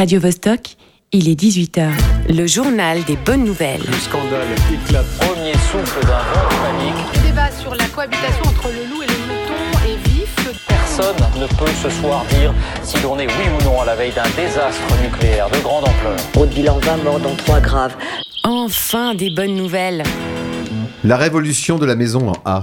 Radio Vostok, il est 18h. Le journal des bonnes nouvelles. Le scandale éclate. Premier souffle d'un vent de panique. Le débat sur la cohabitation entre le loup et le mouton est vif. Personne ne peut ce soir dire si l'on est oui ou non à la veille d'un désastre nucléaire de grande ampleur. Au bilan 20 morts dont 3 graves. Enfin des bonnes nouvelles. La révolution de la maison en A.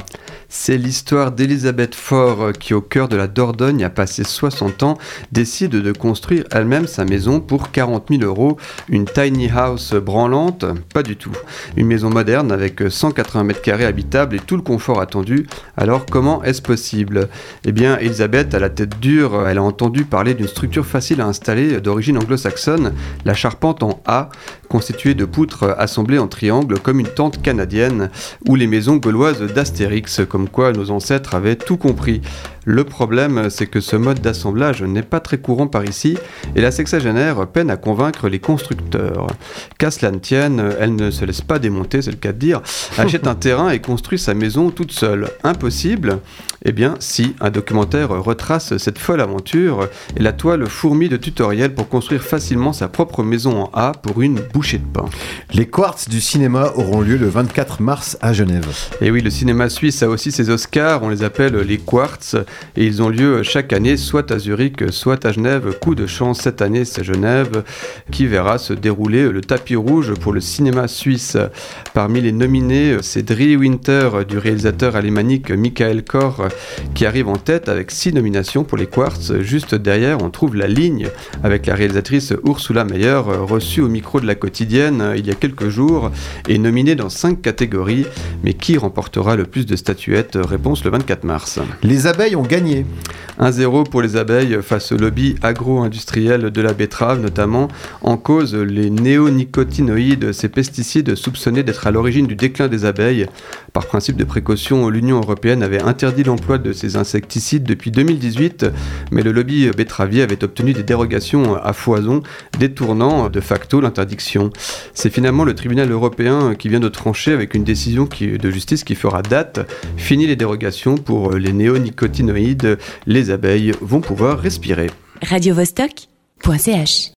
C'est l'histoire d'Elisabeth Faure qui, au cœur de la Dordogne, a passé 60 ans, décide de construire elle-même sa maison pour 40 000 euros. Une tiny house branlante Pas du tout. Une maison moderne avec 180 mètres carrés habitables et tout le confort attendu. Alors comment est-ce possible? Eh bien, Elisabeth a la tête dure. Elle a entendu parler d'une structure facile à installer d'origine anglo-saxonne, la charpente en A, constituée de poutres assemblées en triangle comme une tente canadienne, ou les maisons gauloises d'Astérix quoi nos ancêtres avaient tout compris. Le problème, c'est que ce mode d'assemblage n'est pas très courant par ici, et la sexagénaire peine à convaincre les constructeurs. Qu'à cela ne tienne, elle ne se laisse pas démonter, c'est le cas de dire, achète un terrain et construit sa maison toute seule. Impossible Eh bien, si, un documentaire retrace cette folle aventure, et la toile fourmille de tutoriels pour construire facilement sa propre maison en A pour une bouchée de pain. Les quartz du cinéma auront lieu le 24 mars à Genève. Et oui, le cinéma suisse a aussi ses Oscars, on les appelle les quartz, et ils ont lieu chaque année, soit à Zurich, soit à Genève. Coup de chance, cette année, c'est Genève qui verra se dérouler le tapis rouge pour le cinéma suisse. Parmi les nominés, c'est Drie Winter du réalisateur alémanique Michael Kor qui arrive en tête avec six nominations pour les Quartz. Juste derrière, on trouve la ligne avec la réalisatrice Ursula Meyer, reçue au micro de la quotidienne il y a quelques jours et nominée dans cinq catégories. Mais qui remportera le plus de statuettes? Réponse le 24 mars. Les abeilles ont gagné. 1-0 pour les abeilles face au lobby agro-industriel de la betterave, notamment en cause les néonicotinoïdes, ces pesticides soupçonnés d'être à l'origine du déclin des abeilles. Par principe de précaution, l'Union européenne avait interdit l'emploi de ces insecticides depuis 2018, mais le lobby betteravier avait obtenu des dérogations à foison, détournant de facto l'interdiction. C'est finalement le tribunal européen qui vient de trancher avec une décision de justice qui fera date. Fini les dérogations pour les néonicotinoïdes, les abeilles vont pouvoir respirer.